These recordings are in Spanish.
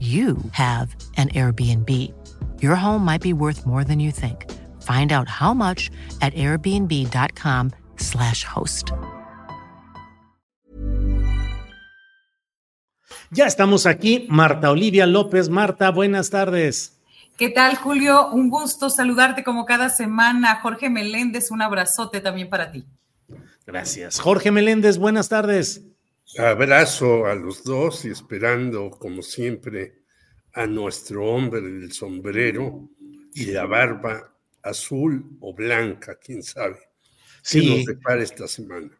you have an Airbnb. Your home might be worth more than you think. Find out how much at airbnb.com/slash host. Ya estamos aquí, Marta Olivia López. Marta, buenas tardes. ¿Qué tal, Julio? Un gusto saludarte como cada semana. Jorge Meléndez, un abrazote también para ti. Gracias. Jorge Meléndez, buenas tardes. Abrazo a los dos y esperando, como siempre, a nuestro hombre del sombrero y la barba azul o blanca, quién sabe. Sí. nos depara esta semana.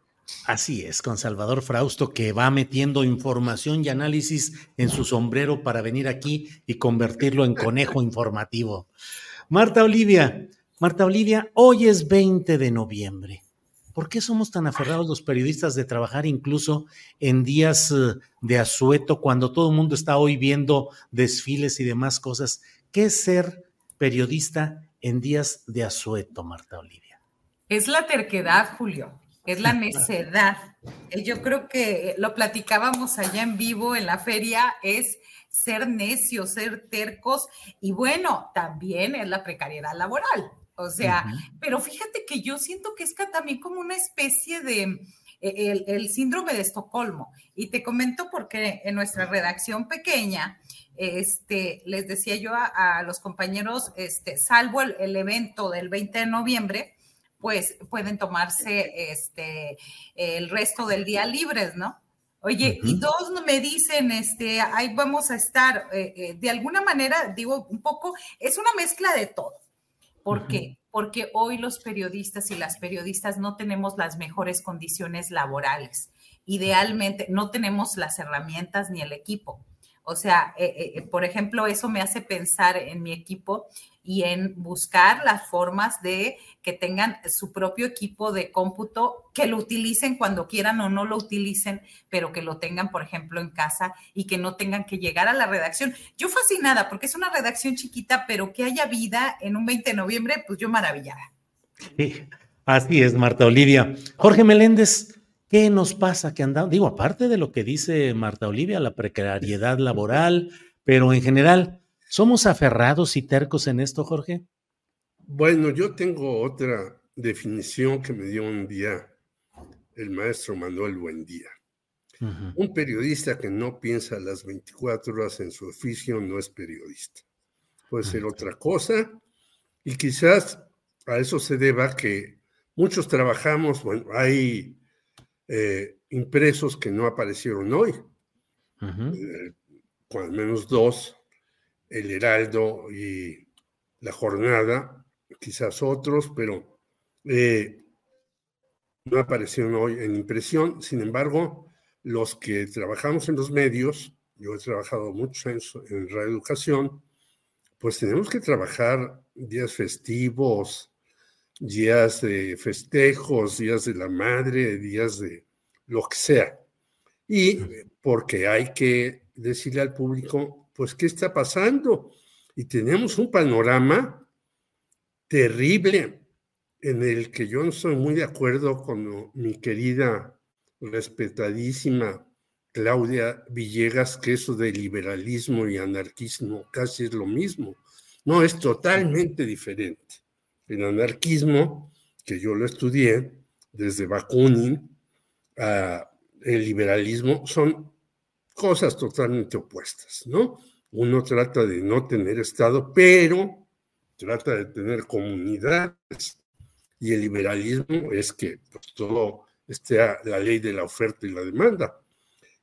Así es, con Salvador Frausto, que va metiendo información y análisis en su sombrero para venir aquí y convertirlo en conejo informativo. Marta Olivia, Marta Olivia, hoy es 20 de noviembre. ¿Por qué somos tan aferrados los periodistas de trabajar incluso en días eh, de asueto cuando todo el mundo está hoy viendo desfiles y demás cosas? ¿Qué es ser periodista en días de asueto, Marta Olivia? Es la terquedad, Julio, es la necedad. Eh, yo creo que lo platicábamos allá en vivo en la feria, es ser necios, ser tercos y bueno, también es la precariedad laboral. O sea, pero fíjate que yo siento que es también como una especie de e, el, síndrome de Estocolmo. Y te comento porque en nuestra redacción pequeña, este, les decía yo a, los compañeros, este, salvo el, evento del 20 de noviembre, pues pueden tomarse este, el resto del día libres, ¿no? Oye, y todos me dicen, este, ahí vamos a estar, eh, eh, de alguna manera, digo, un poco, es una mezcla de todo ¿Por qué? Porque hoy los periodistas y las periodistas no tenemos las mejores condiciones laborales. Idealmente no tenemos las herramientas ni el equipo. O sea, eh, eh, por ejemplo, eso me hace pensar en mi equipo y en buscar las formas de que tengan su propio equipo de cómputo, que lo utilicen cuando quieran o no lo utilicen, pero que lo tengan, por ejemplo, en casa y que no tengan que llegar a la redacción. Yo fascinada, porque es una redacción chiquita, pero que haya vida en un 20 de noviembre, pues yo maravillada. Sí, así es, Marta Olivia. Jorge Meléndez, ¿qué nos pasa que andamos? Digo, aparte de lo que dice Marta Olivia, la precariedad laboral, pero en general, ¿Somos aferrados y tercos en esto, Jorge? Bueno, yo tengo otra definición que me dio un día el maestro Manuel Buendía. Un periodista que no piensa las 24 horas en su oficio no es periodista. Puede ser otra cosa y quizás a eso se deba que muchos trabajamos, bueno, hay eh, impresos que no aparecieron hoy, eh, al menos dos, el Heraldo y La Jornada, quizás otros, pero eh, no aparecieron hoy en impresión. Sin embargo, los que trabajamos en los medios, yo he trabajado muchos años en reeducación, pues tenemos que trabajar días festivos, días de festejos, días de la madre, días de lo que sea. Y porque hay que decirle al público pues, ¿qué está pasando? Y tenemos un panorama terrible en el que yo no estoy muy de acuerdo con mi querida, respetadísima Claudia Villegas, que eso de liberalismo y anarquismo casi es lo mismo. No, es totalmente diferente. El anarquismo, que yo lo estudié desde Bakunin, a el liberalismo, son cosas totalmente opuestas, ¿no? Uno trata de no tener Estado, pero trata de tener comunidades. Y el liberalismo es que pues, todo esté la ley de la oferta y la demanda.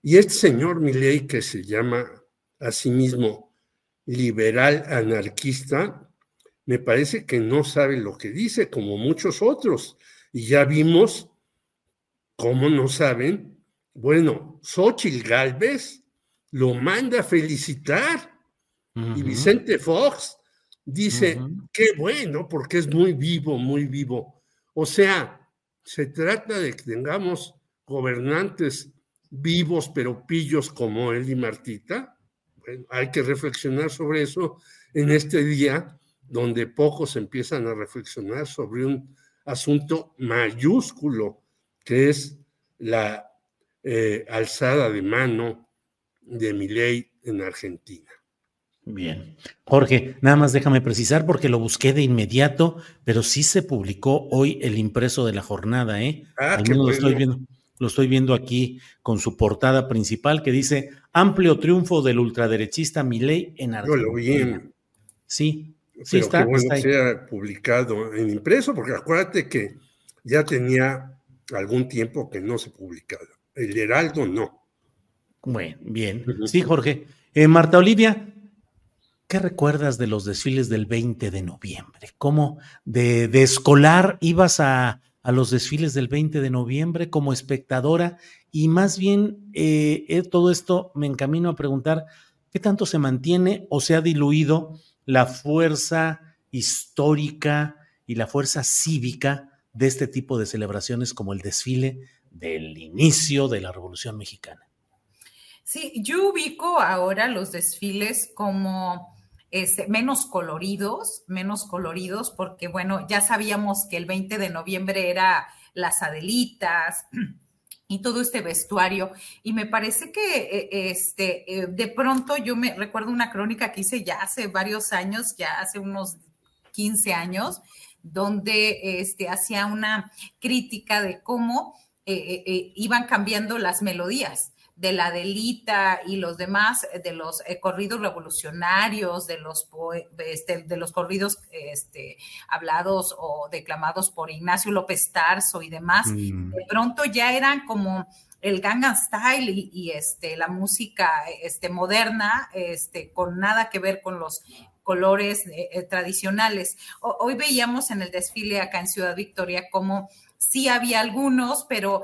Y este señor Milley, que se llama a sí mismo liberal anarquista, me parece que no sabe lo que dice, como muchos otros. Y ya vimos cómo no saben. Bueno, Xochitl Galvez lo manda a felicitar. Y Vicente Fox dice, qué bueno, porque es muy vivo, muy vivo. O sea, se trata de que tengamos gobernantes vivos pero pillos como él y Martita. Bueno, hay que reflexionar sobre eso en este día donde pocos empiezan a reflexionar sobre un asunto mayúsculo que es la eh, alzada de mano de mi ley en Argentina. Bien. Jorge, nada más déjame precisar porque lo busqué de inmediato, pero sí se publicó hoy el impreso de la jornada, ¿eh? Ah, Al menos lo estoy viendo. Lo estoy viendo aquí con su portada principal que dice amplio triunfo del ultraderechista Milei en Argentina. Yo lo vi Sí, sí está. Que bueno sea publicado en impreso, porque acuérdate que ya tenía algún tiempo que no se publicaba. El Heraldo no. Bueno, bien. Sí, Jorge. Eh, Marta Olivia, ¿qué recuerdas de los desfiles del 20 de noviembre? ¿Cómo de, escolar ibas a, los desfiles del 20 de noviembre como espectadora? Y más bien, eh, eh, todo esto me encamino a preguntar, ¿qué tanto se mantiene o se ha diluido la fuerza histórica y la fuerza cívica de este tipo de celebraciones como el desfile del inicio de la Revolución Mexicana? Sí, yo ubico ahora los desfiles como este, menos coloridos, menos coloridos, porque bueno, ya sabíamos que el 20 de noviembre era las Adelitas y todo este vestuario. Y me parece que eh, este, eh, de pronto yo me recuerdo una crónica que hice ya hace varios años, ya hace unos 15 años, donde este, hacía una crítica de cómo eh, iban cambiando las melodías de la Delita y los demás, eh, de los eh, corridos revolucionarios, de los, este, de los corridos este, hablados o declamados por Ignacio López Tarso y demás, mm. de pronto ya eran como el Gangnam Style y, este, la música este, moderna, este, con nada que ver con los colores eh, tradicionales. hoy veíamos en el desfile acá en Ciudad Victoria como sí había algunos, pero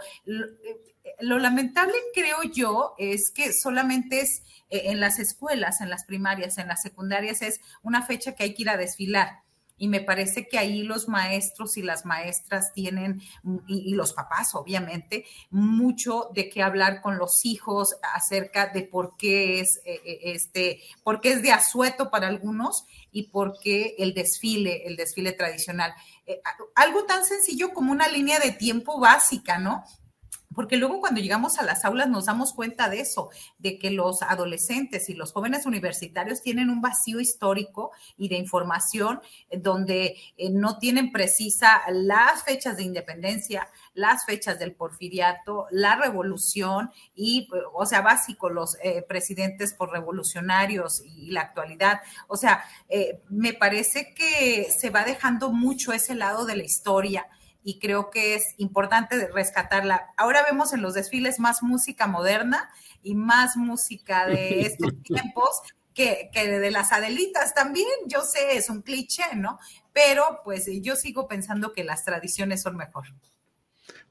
lo lamentable, creo yo, es que solamente es eh, en las escuelas, en las primarias, en las secundarias, es una fecha que hay que ir a desfilar. Y me parece que ahí los maestros y las maestras tienen, y, los papás, obviamente, mucho de qué hablar con los hijos acerca de por qué es eh, eh, este, por qué es de asueto para algunos y por qué el desfile, el desfile tradicional. algo tan sencillo como una línea de tiempo básica, ¿no? Porque luego cuando llegamos a las aulas nos damos cuenta de eso, de que los adolescentes y los jóvenes universitarios tienen un vacío histórico y de información eh, donde eh, no tienen precisa las fechas de independencia, las fechas del porfiriato, la revolución y, o sea, básico, los eh, presidentes por revolucionarios y, la actualidad. O sea, me parece que se va dejando mucho ese lado de la historia y creo que es importante rescatarla. Ahora vemos en los desfiles más música moderna y más música de estos tiempos que, que, de las Adelitas también. Yo sé, es un cliché, ¿no? Pero pues yo sigo pensando que las tradiciones son mejor.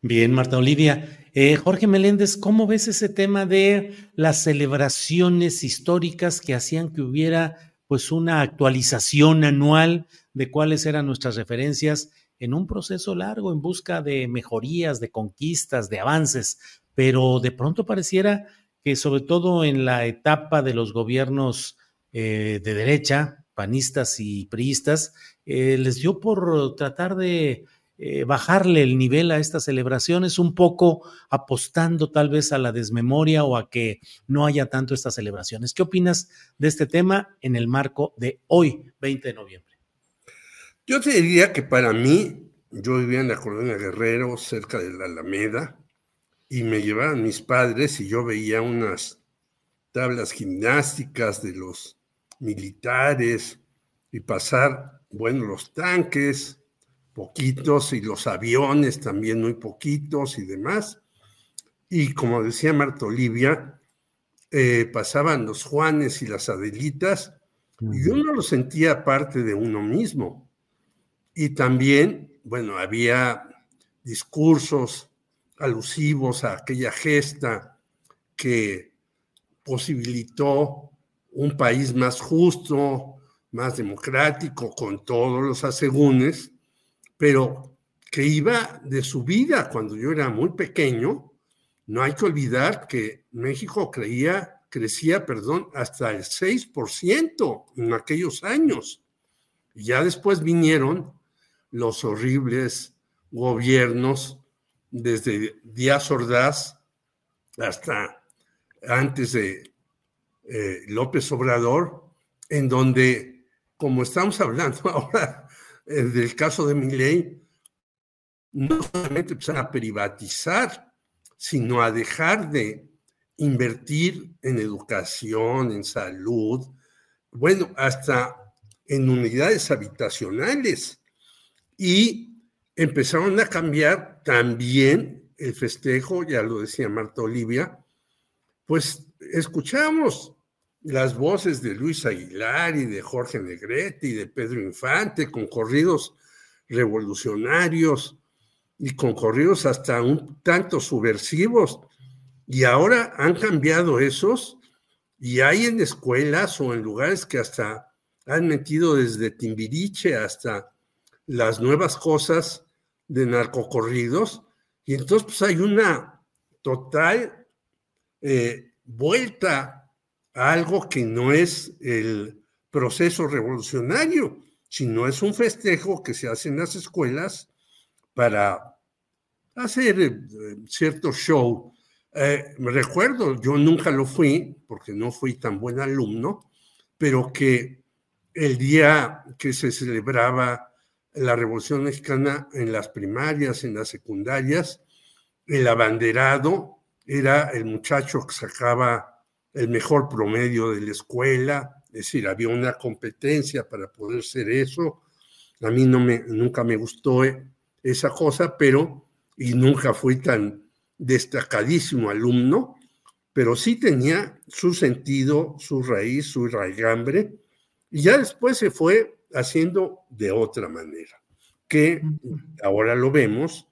Bien, Marta Olivia. Eh, Jorge Meléndez, ¿cómo ves ese tema de las celebraciones históricas que hacían que hubiera pues una actualización anual de cuáles eran nuestras referencias en un proceso largo en busca de mejorías, de conquistas, de avances, pero de pronto pareciera que sobre todo en la etapa de los gobiernos eh, de derecha, panistas y priistas, eh, les dio por tratar de eh, bajarle el nivel a estas celebraciones, un poco apostando tal vez a la desmemoria o a que no haya tanto estas celebraciones. ¿Qué opinas de este tema en el marco de hoy, 20 de noviembre? Yo te diría que para mí, yo vivía en la colonia Guerrero, cerca de la Alameda, y me llevaban mis padres y yo veía unas tablas gimnásticas de los militares y pasar, bueno, los tanques, poquitos, y los aviones también muy poquitos y demás. Y como decía Marta Olivia, eh, pasaban los Juanes y las Adelitas, y uno lo sentía parte de uno mismo. Y también, bueno, había discursos alusivos a aquella gesta que posibilitó un país más justo, más democrático, con todos los asegúnes, pero que iba de su vida cuando yo era muy pequeño. No hay que olvidar que México creía, crecía, perdón, hasta el 6% en aquellos años. Y ya después vinieron los horribles gobiernos desde Díaz Ordaz hasta antes de eh, López Obrador, en donde, como estamos hablando ahora eh, del caso de Milley, no solamente empezaron a privatizar, sino a dejar de invertir en educación, en salud, bueno, hasta en unidades habitacionales. Y empezaron a cambiar también el festejo, ya lo decía Marta Olivia, pues escuchamos las voces de Luis Aguilar y de Jorge Negrete y de Pedro Infante con corridos revolucionarios y con corridos hasta un tanto subversivos. Y ahora han cambiado esos y hay en escuelas o en lugares que hasta han metido desde Timbiriche hasta las nuevas cosas de narcocorridos. Y entonces pues hay una total eh, vuelta algo que no es el proceso revolucionario, sino es un festejo que se hace en las escuelas para hacer eh, cierto show. Eh, me recuerdo, yo nunca lo fui, porque no fui tan buen alumno, pero que el día que se celebraba la Revolución Mexicana en las primarias, en las secundarias, el abanderado era el muchacho que sacaba el mejor promedio de la escuela, es decir, había una competencia para poder ser eso. A mí no me, nunca me gustó esa cosa, pero, y nunca fui tan destacadísimo alumno, pero sí tenía su sentido, su raíz, su raigambre, y ya después se fue haciendo de otra manera, que ahora lo vemos,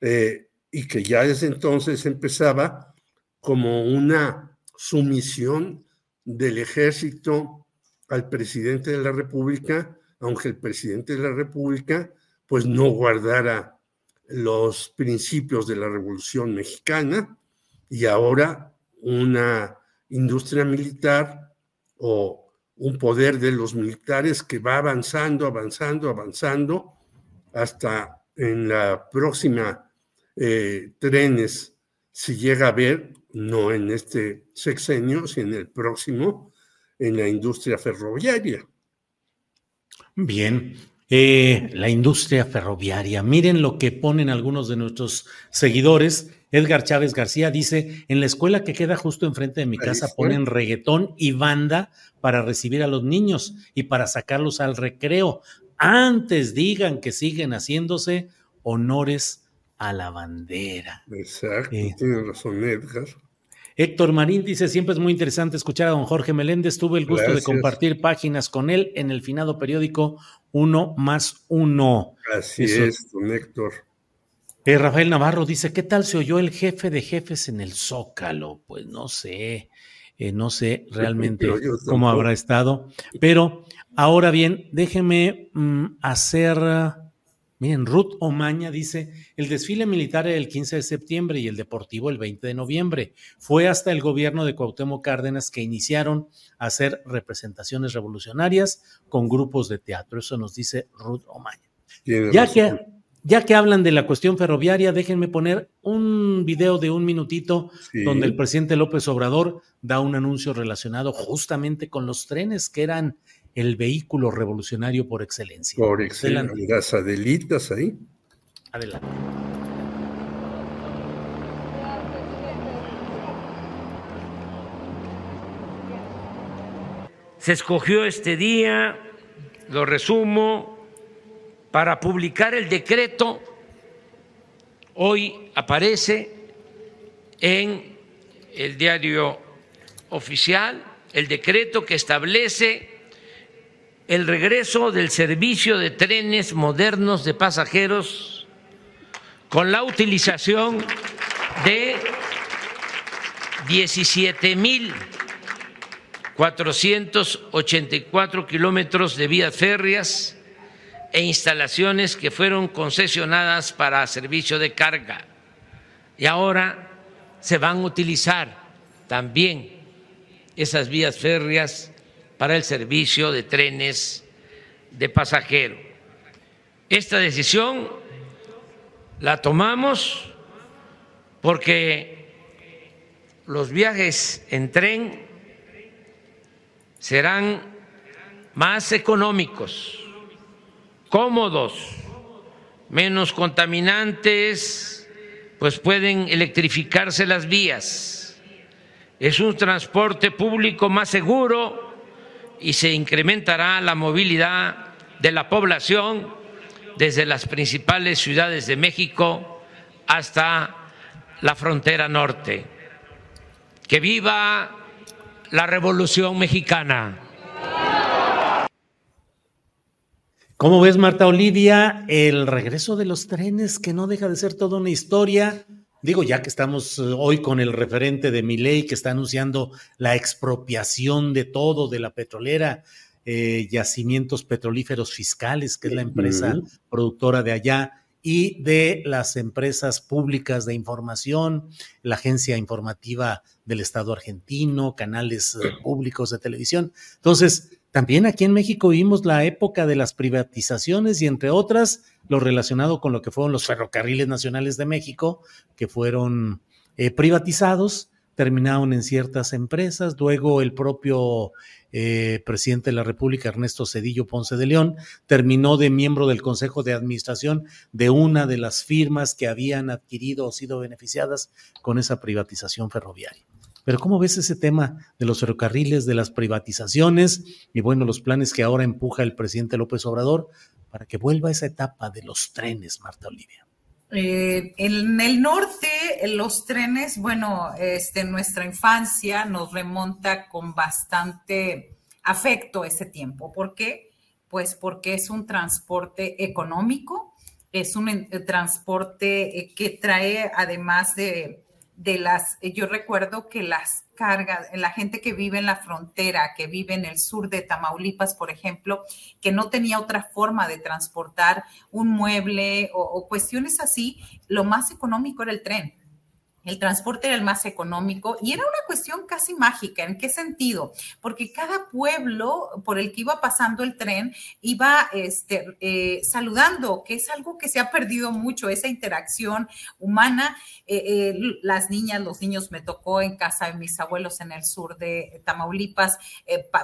eh, y que ya desde entonces empezaba como una sumisión del ejército al presidente de la República, aunque el presidente de la República pues no guardara los principios de la Revolución Mexicana y ahora una industria militar o un poder de los militares que va avanzando, avanzando, avanzando hasta en la próxima eh, trenes, si llega a ver, no en este sexenio, sino en el próximo, en la industria ferroviaria. Bien, eh, la industria ferroviaria. Miren lo que ponen algunos de nuestros seguidores. Edgar Chávez García dice, en la escuela que queda justo enfrente de mi casa ponen reggaetón y banda para recibir a los niños y para sacarlos al recreo. Antes digan que siguen haciéndose honores a la bandera. Exacto, eh, tiene razón Edgar. Héctor Marín dice, siempre es muy interesante escuchar a don Jorge Meléndez. Tuve el gusto de compartir páginas con él en el finado periódico Uno más Uno. Así es, don Héctor. Eh, Rafael Navarro dice, ¿qué tal se oyó el jefe de jefes en el Zócalo? Pues no sé, eh, no sé realmente cómo habrá estado. Pero ahora bien, déjeme mm, hacer Miren, Ruth Omaña dice, el desfile militar el 15 de septiembre y el deportivo el 20 de noviembre. Fue hasta el gobierno de Cuauhtémoc Cárdenas que iniciaron a hacer representaciones revolucionarias con grupos de teatro. Eso nos dice Ruth Omaña. Ya que, ya que hablan de la cuestión ferroviaria, déjenme poner un video de un minutito donde el presidente López Obrador da un anuncio relacionado justamente con los trenes que eran el vehículo revolucionario por excelencia. Por excelencia, las adelitas ahí. Adelante. Se escogió este día, lo resumo, para publicar el decreto. Hoy aparece en el diario oficial el decreto que establece el regreso del servicio de trenes modernos de pasajeros con la utilización de 17 mil 484 kilómetros de vías férreas e instalaciones que fueron concesionadas para servicio de carga. Y ahora se van a utilizar también esas vías férreas para el servicio de trenes de pasajero. Esta decisión la tomamos porque los viajes en tren serán más económicos, cómodos, menos contaminantes, pues pueden electrificarse las vías. Es un transporte público más seguro y se incrementará la movilidad de la población desde las principales ciudades de México hasta la frontera norte. Que viva la Revolución Mexicana. ¿Cómo ves, Marta Olivia, el regreso de los trenes que no deja de ser toda una historia? Digo, ya que estamos eh, hoy con el referente de mi ley que está anunciando la expropiación de todo de la petrolera, eh, yacimientos petrolíferos fiscales, que es la empresa productora de allá, y de las empresas públicas de información, la agencia informativa del Estado argentino, canales eh, públicos de televisión. Entonces, también aquí en México vimos la época de las privatizaciones y entre otras lo relacionado con lo que fueron los ferrocarriles nacionales de México, que fueron eh, privatizados, terminaron en ciertas empresas, luego el propio eh, presidente de la República, Ernesto Cedillo Ponce de León, terminó de miembro del Consejo de Administración de una de las firmas que habían adquirido o sido beneficiadas con esa privatización ferroviaria. Pero ¿cómo ves ese tema de los ferrocarriles, de las privatizaciones y bueno, los planes que ahora empuja el presidente López Obrador para que vuelva esa etapa de los trenes, Marta Olivia? Eh, en el norte, los trenes, bueno, este, nuestra infancia nos remonta con bastante afecto ese tiempo. ¿Por qué? Pues porque es un transporte económico, es un eh, transporte eh, que trae, además de, de las, yo recuerdo que las carga, la gente que vive en la frontera, que vive en el sur de Tamaulipas, por ejemplo, que no tenía otra forma de transportar un mueble o, o cuestiones así, lo más económico era el tren el transporte era el más económico y era una cuestión casi mágica. ¿En qué sentido? Porque cada pueblo por el que iba pasando el tren iba este, eh, saludando, que es algo que se ha perdido mucho, esa interacción humana. Eh, eh, las niñas, los niños, me tocó en casa de mis abuelos en el sur de Tamaulipas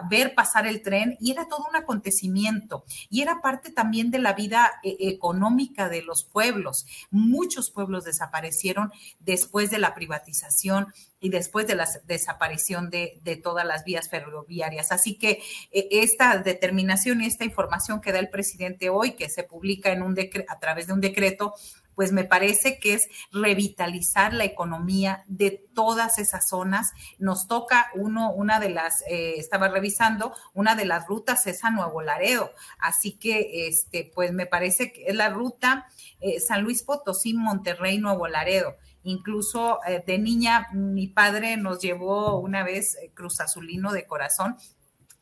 ver pasar el tren y era todo un acontecimiento y era parte también de la vida económica de los pueblos. Muchos pueblos desaparecieron después de la privatización y después de la desaparición de, todas las vías ferroviarias. Así que eh, esta determinación y esta información que da el presidente hoy, que se publica en un a través de un decreto, pues me parece que es revitalizar la economía de todas esas zonas. Nos toca uno, una de las, eh, estaba revisando, una de las rutas es a Nuevo Laredo. Así que, este, pues me parece que es la ruta eh, San Luis Potosí, Monterrey, Nuevo Laredo. Incluso eh, de niña, mi padre nos llevó una vez Cruz Azulino de corazón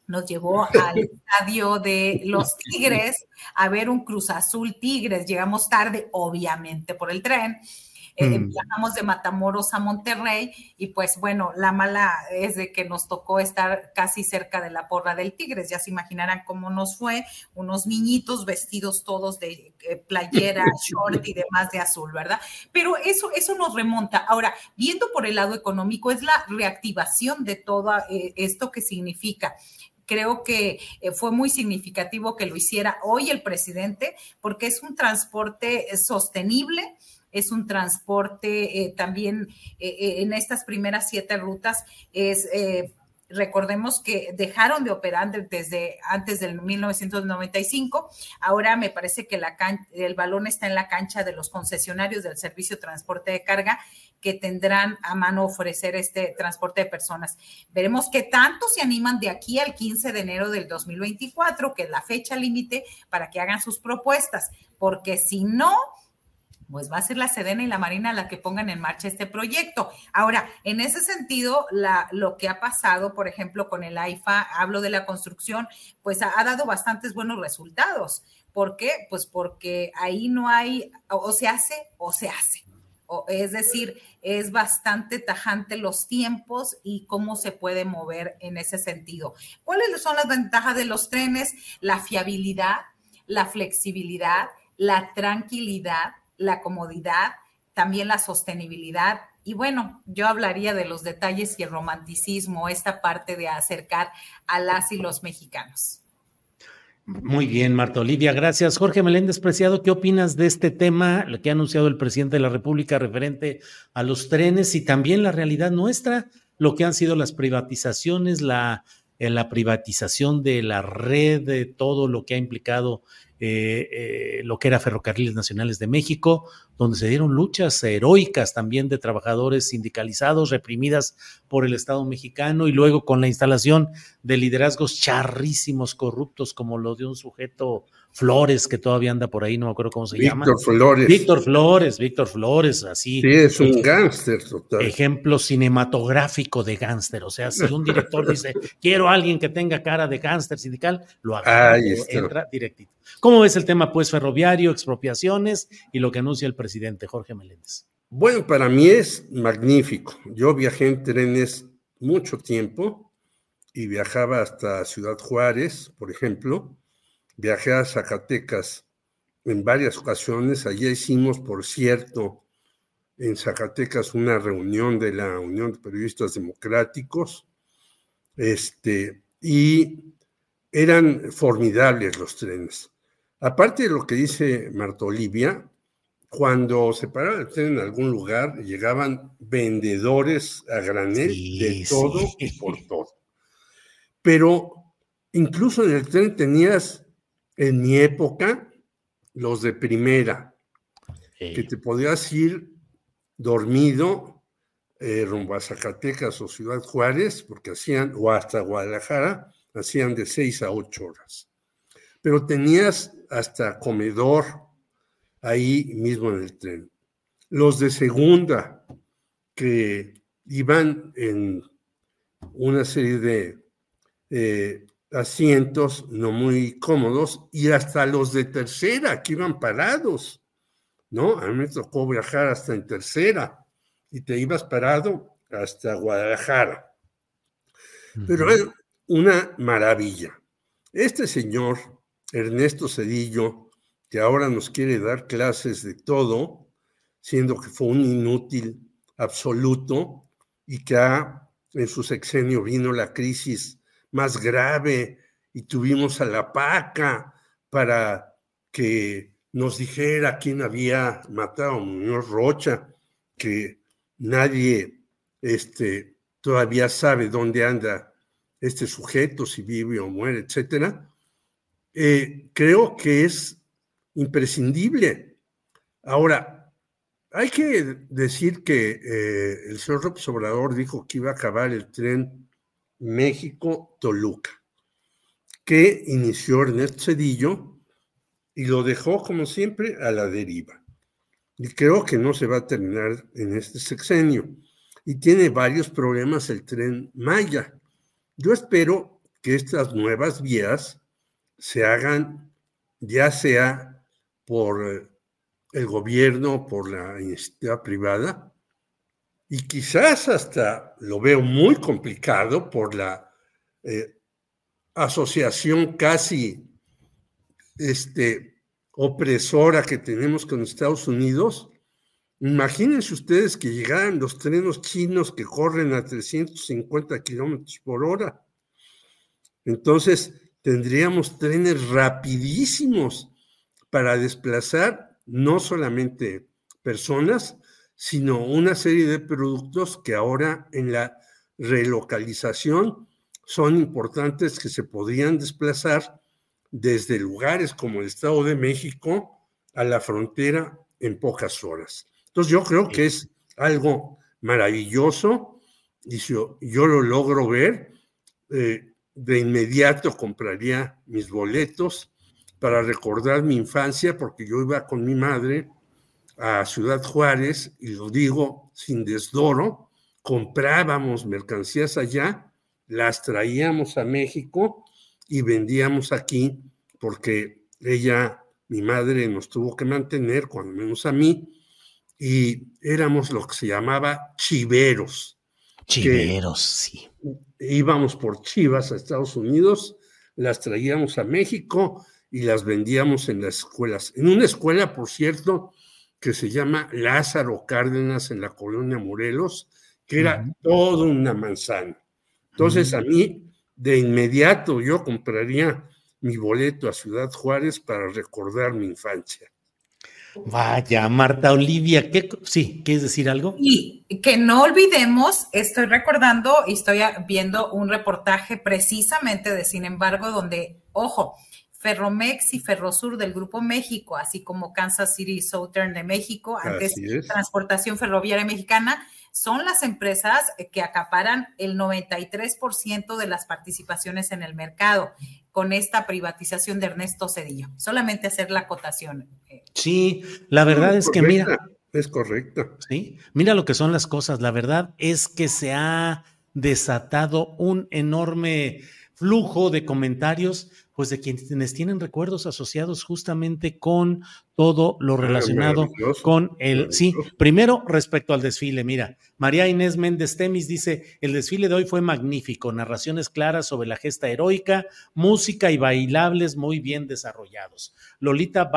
nos llevó al estadio de los Tigres a ver un Cruz Azul Tigres. Llegamos tarde, obviamente, por el tren. eh, mm. viajamos de Matamoros a Monterrey y pues bueno, la mala es de que nos tocó estar casi cerca de la porra del Tigres, ya se imaginarán cómo nos fue, unos niñitos vestidos todos de eh, playera, short y demás de azul, ¿verdad? Pero eso, eso nos remonta. Ahora, viendo por el lado económico, es la reactivación de todo eh, esto que significa creo que eh, fue muy significativo que lo hiciera hoy el presidente, porque es un transporte sostenible, es un transporte también en estas primeras siete rutas, recordemos que dejaron de operar desde antes del 1995. Ahora me parece que el balón está en la cancha de los concesionarios del servicio de transporte de carga que tendrán a mano ofrecer este transporte de personas. Veremos qué tanto se animan de aquí al 15 de enero del 2024, que es la fecha límite para que hagan sus propuestas, porque si no, pues va a ser la Sedena y la Marina la que pongan en marcha este proyecto. Ahora, en ese sentido, la, lo que ha pasado, por ejemplo, con el AIFA, hablo de la construcción, pues ha, dado bastantes buenos resultados. ¿Por qué? Pues porque ahí no hay, o, se hace o se hace. Es decir, es bastante tajante los tiempos y cómo se puede mover en ese sentido. ¿Cuáles son las ventajas de los trenes? La fiabilidad, la flexibilidad, la tranquilidad, la comodidad, también la sostenibilidad. Y bueno, yo hablaría de los detalles y el romanticismo, esta parte de acercar a las y los mexicanos. Muy bien, Marta Olivia, gracias. Jorge Meléndez Preciado, ¿qué opinas de este tema, lo que ha anunciado el presidente de la República referente a los trenes y también la realidad nuestra, lo que han sido las privatizaciones, la, eh, la privatización de la red, de todo lo que ha implicado eh, eh, lo que era Ferrocarriles Nacionales de México, donde se dieron luchas heroicas también de trabajadores sindicalizados, reprimidas por el Estado mexicano, y luego con la instalación de liderazgos charrísimos, corruptos, como lo de un sujeto Flores, que todavía anda por ahí, no me acuerdo cómo se llama. Víctor Flores. Víctor Flores, Víctor Flores, así. Sí, es un gángster total. Ejemplo cinematográfico de gángster. O sea, si un director dice, quiero a alguien que tenga cara de gángster sindical, lo haga. Entra directito. ¿Cómo ves el tema, pues, ferroviario, expropiaciones y lo que anuncia el presidente Jorge Meléndez? Bueno, para mí es magnífico. Yo viajé en trenes mucho tiempo y viajaba hasta Ciudad Juárez, por ejemplo viajé a Zacatecas en varias ocasiones. Allí hicimos, por cierto, en Zacatecas una reunión de la Unión de Periodistas Democráticos. Este, y eran formidables los trenes. Aparte de lo que dice Marta Olivia, cuando se paraba el tren en algún lugar, llegaban vendedores a granel de todo y por todo. Pero incluso en el tren tenías en mi época, los de primera, que te podías ir dormido eh, rumbo a Zacatecas o Ciudad Juárez, porque hacían, o hasta Guadalajara, hacían de seis a ocho horas. Pero tenías hasta comedor ahí mismo en el tren. Los de segunda, que iban en una serie de eh, asientos no muy cómodos y hasta los de tercera que iban parados, ¿no? A mí me tocó viajar hasta en tercera y te ibas parado hasta Guadalajara. Pero es una maravilla. Este señor, Ernesto Cedillo, que ahora nos quiere dar clases de todo, siendo que fue un inútil absoluto y que en su sexenio vino la crisis más grave y tuvimos a la paca para que nos dijera quién había matado a Muñoz Rocha, que nadie este, todavía sabe dónde anda este sujeto, si vive o muere, etcétera, eh, creo que es imprescindible. Ahora, hay que decir que eh, el señor López dijo que iba a acabar el tren México-Toluca, que inició Ernesto Cedillo y lo dejó, como siempre, a la deriva. Y creo que no se va a terminar en este sexenio. Y tiene varios problemas el tren Maya. Yo espero que estas nuevas vías se hagan ya sea por el gobierno, por la iniciativa privada, y quizás hasta lo veo muy complicado por la eh, asociación casi este, opresora que tenemos con Estados Unidos. Imagínense ustedes que llegaran los trenes chinos que corren a 350 kilómetros por hora. Entonces, tendríamos trenes rapidísimos para desplazar no solamente personas, sino una serie de productos que ahora en la relocalización son importantes que se podrían desplazar desde lugares como el Estado de México a la frontera en pocas horas. Entonces yo creo que es algo maravilloso y si yo, lo logro ver, eh, de inmediato compraría mis boletos para recordar mi infancia, porque yo iba con mi madre a Ciudad Juárez, y lo digo sin desdoro, comprábamos mercancías allá, las traíamos a México y vendíamos aquí, porque ella, mi madre, nos tuvo que mantener, cuando menos a mí, y éramos lo que se llamaba chiveros. Chiveros, sí. Íbamos por chivas a Estados Unidos, las traíamos a México y las vendíamos en las escuelas. En una escuela, por cierto, que se llama Lázaro Cárdenas en la colonia Morelos, que era toda una manzana. Entonces, a mí, de inmediato, yo compraría mi boleto a Ciudad Juárez para recordar mi infancia. Vaya, Marta Olivia, ¿qué, sí, ¿quieres decir algo? Y que no olvidemos, estoy recordando y estoy viendo un reportaje precisamente de Sin embargo, donde, ojo, Ferromex y Ferrosur del Grupo México, así como Kansas City Southern de México, antes Transportación Ferroviaria Mexicana, son las empresas que acaparan el 93% de las participaciones en el mercado con esta privatización de Ernesto Cedillo. Solamente hacer la acotación. Eh. Sí, la verdad es, que mira. Es correcto. Sí, mira lo que son las cosas. La verdad es que se ha desatado un enorme flujo de comentarios pues de quienes tienen recuerdos asociados justamente con todo lo relacionado con el, sí, primero respecto al desfile, mira, María Inés Méndez Temis dice, el desfile de hoy fue magnífico, narraciones claras sobre la gesta heroica, música y bailables muy bien desarrollados. Lolita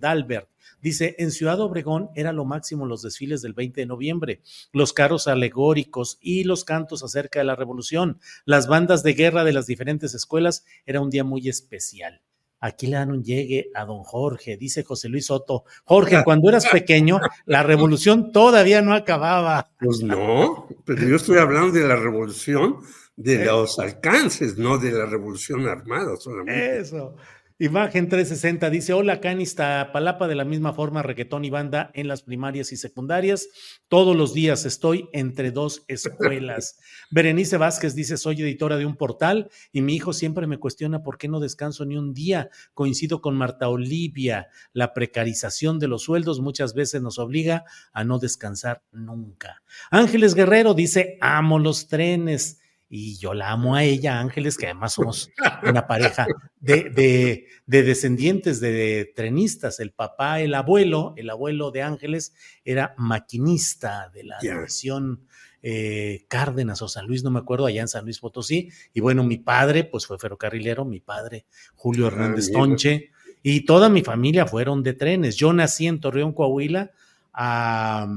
Dalbert Dice, en Ciudad Obregón era lo máximo los desfiles del 20 de noviembre, los carros alegóricos y los cantos acerca de la revolución, las bandas de guerra de las diferentes escuelas, era un día muy especial. Aquí le dan un llegue a don Jorge, dice José Luis Soto. Jorge, cuando eras pequeño, la revolución todavía no acababa. Pues no, pero yo estoy hablando de la revolución de los alcances, no de la revolución armada solamente. Eso. Imagen 360 dice: Hola, Canista, Palapa de la misma forma, reggaetón y banda en las primarias y secundarias. Todos los días estoy entre dos escuelas. Berenice Vázquez dice: Soy editora de un portal y mi hijo siempre me cuestiona por qué no descanso ni un día. Coincido con Marta Olivia. La precarización de los sueldos muchas veces nos obliga a no descansar nunca. Ángeles Guerrero dice: Amo los trenes y yo la amo a ella, Ángeles, que además somos una pareja de, descendientes de, trenistas. El papá, el abuelo, el abuelo de Ángeles era maquinista de la división eh, Cárdenas o San Luis, no me acuerdo, allá en San Luis Potosí. Y bueno, mi padre, pues fue ferrocarrilero, mi padre, Julio ah, Hernández Tonche, y toda mi familia fueron de trenes. Yo nací en Torreón, Coahuila, a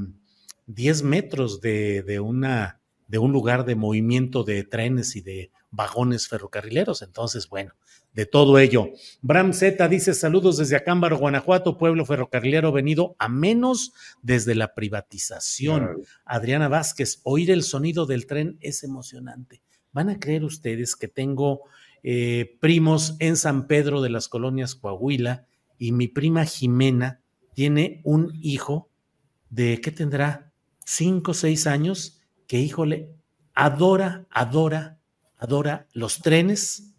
10 metros de una de un lugar de movimiento de trenes y de vagones ferrocarrileros. Entonces, bueno, de todo ello. Bram Z dice saludos desde Acámbaro, Guanajuato, pueblo ferrocarrilero venido a menos desde la privatización. Adriana Vázquez, oír el sonido del tren es emocionante. ¿Van a creer ustedes que tengo eh, primos en San Pedro de las colonias Coahuila y mi prima Jimena tiene un hijo de, ¿qué tendrá? Cinco o seis años que, híjole, adora, adora, adora los trenes,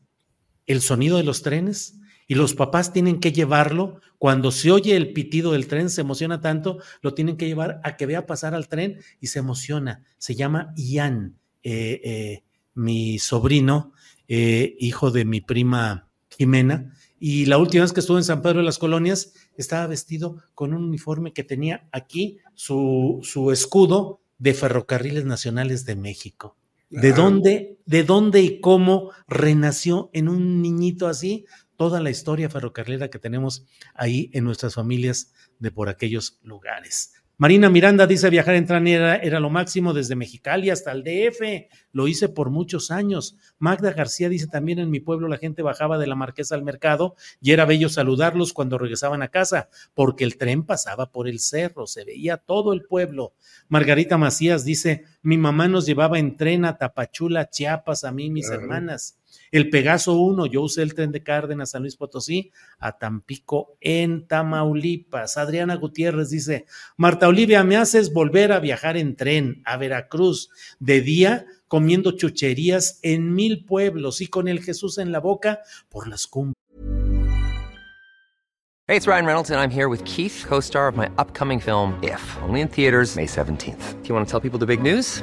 el sonido de los trenes, y los papás tienen que llevarlo, cuando se oye el pitido del tren, se emociona tanto, lo tienen que llevar a que vea pasar al tren y se emociona. Se llama Ian, eh, eh, mi sobrino, eh, hijo de mi prima Jimena, y la última vez que estuve en San Pedro de las Colonias estaba vestido con un uniforme que tenía aquí su, su escudo de Ferrocarriles Nacionales de México. ¿De dónde, ¿De dónde y cómo renació en un niñito así toda la historia ferrocarrilera que tenemos ahí en nuestras familias de por aquellos lugares? Marina Miranda dice viajar en tren era, lo máximo desde Mexicali hasta el DF. Lo hice por muchos años. Magda García dice también en mi pueblo la gente bajaba de la marquesa al mercado y era bello saludarlos cuando regresaban a casa porque el tren pasaba por el cerro, se veía todo el pueblo. Margarita Macías dice mi mamá nos llevaba en tren a Tapachula, Chiapas, a mí y mis hermanas. El Pegaso 1, yo usé el tren de Cárdenas, San Luis Potosí, a Tampico, en Tamaulipas. Adriana Gutiérrez dice, Marta Olivia, me haces volver a viajar en tren a Veracruz de día comiendo chucherías en mil pueblos y con el Jesús en la boca por las cumbres. Hey, it's Ryan Reynolds and I'm here with Keith, co-star of my upcoming film If, only in theaters May 17th. Do you want to tell people the big news?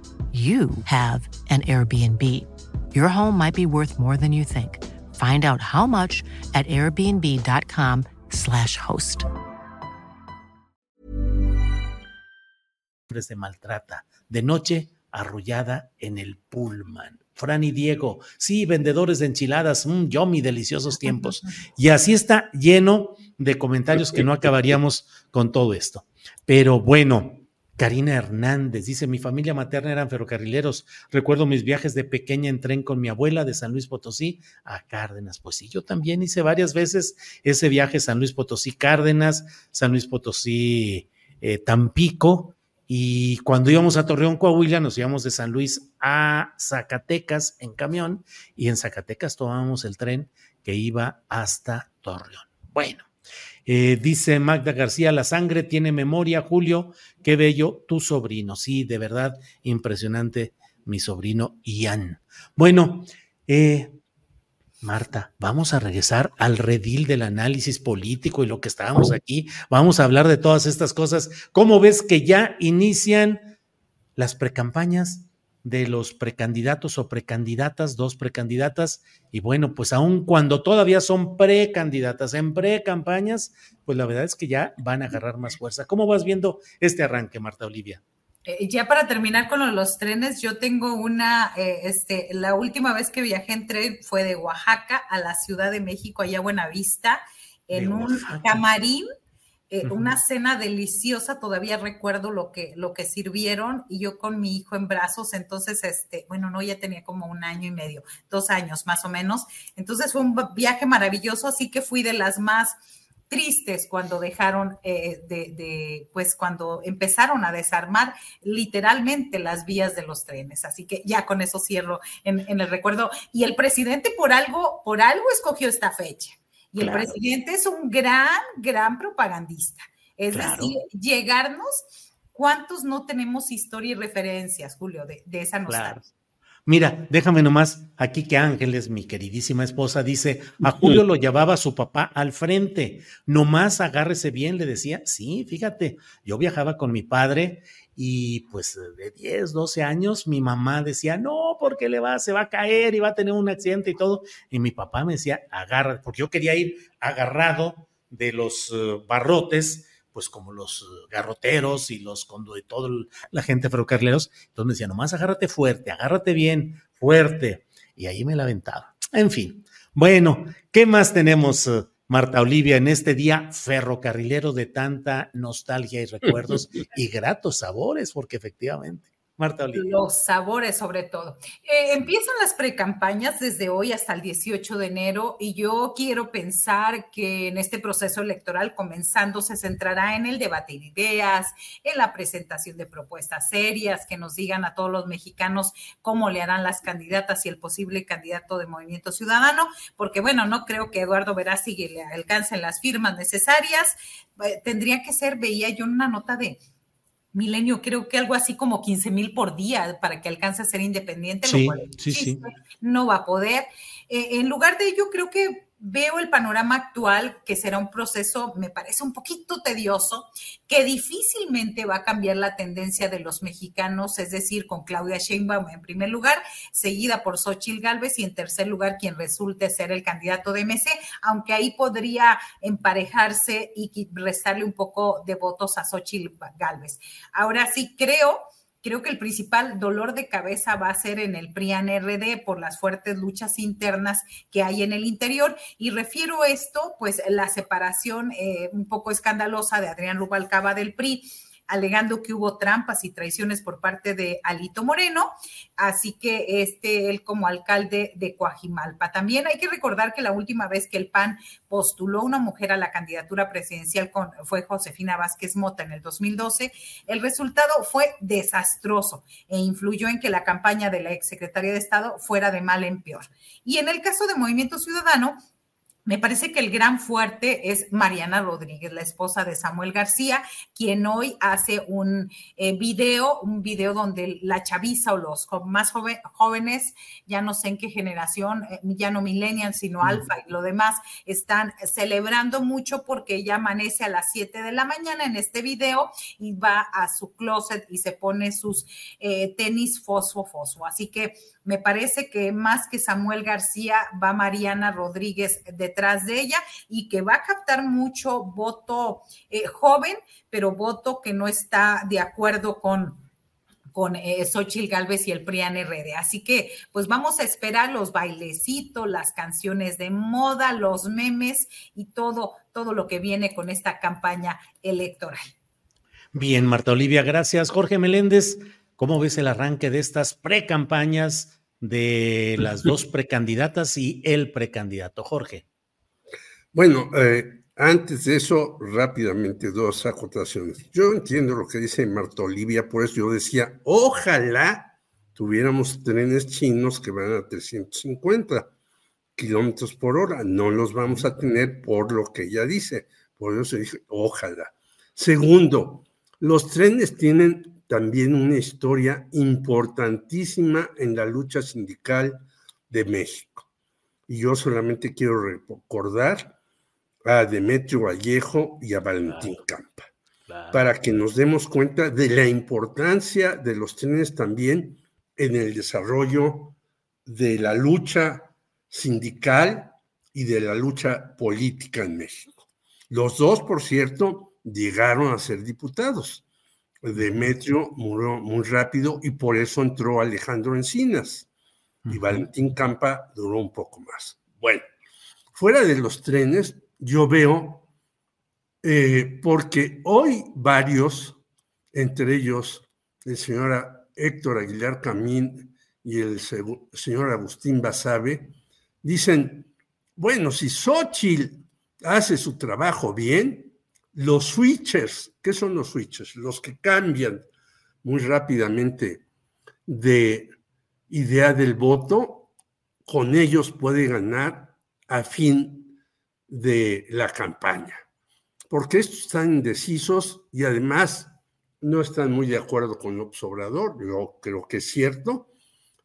you have an Airbnb. Your home might be worth more than you think. Find out how much at airbnb.com/slash host. Se maltrata. De noche, arrullada en el pullman. Fran y Diego, sí, vendedores de enchiladas, mmm, yummy, deliciosos tiempos. Y así está lleno de comentarios que no acabaríamos con todo esto. Pero bueno, Karina Hernández dice, mi familia materna eran ferrocarrileros. Recuerdo mis viajes de pequeña en tren con mi abuela de San Luis Potosí a Cárdenas. Pues sí, yo también hice varias veces ese viaje San Luis Potosí Cárdenas, San Luis Potosí eh, Tampico. Y cuando íbamos a Torreón, Coahuila, nos íbamos de San Luis a Zacatecas en camión y en Zacatecas tomábamos el tren que iba hasta Torreón. Bueno, eh, dice Magda García, la sangre tiene memoria, Julio, qué bello tu sobrino. Sí, de verdad, impresionante mi sobrino Ian. Bueno, eh, Marta, vamos a regresar al redil del análisis político y lo que estábamos aquí. Vamos a hablar de todas estas cosas. ¿Cómo ves que ya inician las precampañas de los precandidatos o precandidatas, dos precandidatas, y bueno, pues aun cuando todavía son precandidatas en precampañas, pues la verdad es que ya van a agarrar más fuerza. ¿Cómo vas viendo este arranque, Marta Olivia? Eh, ya para terminar con los, trenes, yo tengo una, eh, este, la última vez que viajé en tren fue de Oaxaca a la Ciudad de México, allá a Buenavista, en un camarín eh, una cena deliciosa, todavía recuerdo lo que, lo que sirvieron y yo con mi hijo en brazos, entonces, este, bueno, no, ya tenía como un año y medio, dos años más o menos, entonces fue un viaje maravilloso, así que fui de las más tristes cuando dejaron eh, de, pues cuando empezaron a desarmar literalmente las vías de los trenes. Así que ya con eso cierro en, en el recuerdo. Y el presidente por algo, por algo escogió esta fecha. Y el presidente es un gran, gran propagandista. Es decir, llegarnos, ¿cuántos no tenemos historia y referencias, Julio, de, esa nostalgia? Mira, déjame nomás aquí que Ángeles, mi queridísima esposa, dice, a Julio lo llevaba su papá al frente, nomás agárrese bien, le decía, sí, fíjate, yo viajaba con mi padre y pues de 10, 12 años, mi mamá decía, no, porque le va, se va a caer y va a tener un accidente y todo. Y mi papá me decía, agarra, porque yo quería ir agarrado de los eh, barrotes, pues como los eh, garroteros y los cuando de toda la gente ferrocarrileros. Entonces me decía, nomás agárrate fuerte, agárrate bien, fuerte. Y ahí me la aventaba. En fin. Bueno, ¿qué más tenemos, eh, Marta Olivia, en este día ferrocarrilero de tanta nostalgia y recuerdos y gratos sabores, porque efectivamente. Marta Olivia. Los sabores, sobre todo. Eh, empiezan las precampañas desde hoy hasta el 18 de enero y yo quiero pensar que en este proceso electoral comenzando se centrará en el debate de ideas, en la presentación de propuestas serias que nos digan a todos los mexicanos cómo le harán las candidatas y el posible candidato de Movimiento Ciudadano, porque bueno, no creo que Eduardo Verástegui le alcancen las firmas necesarias. Eh, tendría que ser, veía yo una nota de Milenio, creo que algo así como 15 mil por día para que alcance a ser independiente, sí, sí, sí. no va a poder. Eh, en lugar de ello, creo que veo el panorama actual, que será un proceso, me parece un poquito tedioso, que difícilmente va a cambiar la tendencia de los mexicanos, es decir, con Claudia Sheinbaum en primer lugar, seguida por Xochitl Galvez y en tercer lugar quien resulte ser el candidato de MC, aunque ahí podría emparejarse y restarle un poco de votos a Xochitl Galvez. Ahora sí creo Creo que el principal dolor de cabeza va a ser en el PRIAN-RD por las fuertes luchas internas que hay en el interior. Y refiero esto, pues, la separación eh, un poco escandalosa de Adrián Rubalcaba del PRI alegando que hubo trampas y traiciones por parte de Alito Moreno, así que este, él como alcalde de Coajimalpa. También hay que recordar que la última vez que el PAN postuló una mujer a la candidatura presidencial fue Josefina Vázquez Mota en el 2012, el resultado fue desastroso e influyó en que la campaña de la exsecretaria de Estado fuera de mal en peor. Y en el caso de Movimiento Ciudadano, me parece que el gran fuerte es Mariana Rodríguez, la esposa de Samuel García, quien hoy hace un eh, video, un video donde la chaviza o los más jóvenes, ya no sé en qué generación, eh, ya no millennials, sino alfa y lo demás, están celebrando mucho porque ella amanece a las 7 de la mañana en este video y va a su closet y se pone sus eh, tenis fosfo fosfo. Así que me parece que más que Samuel García va Mariana Rodríguez detrás de ella y que va a captar mucho voto eh, joven, pero voto que no está de acuerdo con, con eh, Xochitl Galvez y el PRIAN RD. Así que, pues vamos a esperar los bailecitos, las canciones de moda, los memes y todo, todo lo que viene con esta campaña electoral. Bien, Marta Olivia, gracias. Jorge Meléndez, ¿Cómo ves el arranque de estas precampañas de las dos precandidatas y el precandidato? Jorge. Bueno, eh, antes de eso, rápidamente dos acotaciones. Yo entiendo lo que dice Marta Olivia, por eso yo decía, ojalá tuviéramos trenes chinos que van a 350 kilómetros por hora. No los vamos a tener por lo que ella dice. Por eso dije, ojalá. Segundo, los trenes tienen también una historia importantísima en la lucha sindical de México. Y yo solamente quiero recordar a Demetrio Vallejo y a Valentín Campa, para que nos demos cuenta de la importancia de los trenes también en el desarrollo de la lucha sindical y de la lucha política en México. Los dos, por cierto, llegaron a ser diputados. Demetrio murió muy rápido y por eso entró Alejandro Encinas y Valentín Campa duró un poco más. Bueno, fuera de los trenes, yo veo, eh, porque hoy varios, entre ellos el señor Héctor Aguilar Camín y el señor Agustín Basabe, dicen, bueno, si Xochitl hace su trabajo bien, los switchers, ¿qué son los switchers? Los que cambian muy rápidamente de idea del voto, con ellos puede ganar a fin de la campaña. Porque estos están indecisos y además no están muy de acuerdo con López Obrador, yo creo que es cierto,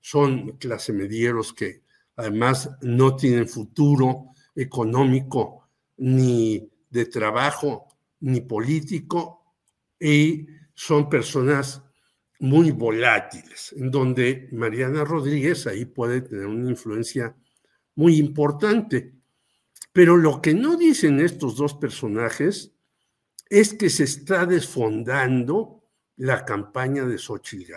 son clase medieros que además no tienen futuro económico ni de trabajo ni político y son personas muy volátiles, en donde Mariana Rodríguez ahí puede tener una influencia muy importante. Pero lo que no dicen estos dos personajes es que se está desfondando la campaña de Xochitl.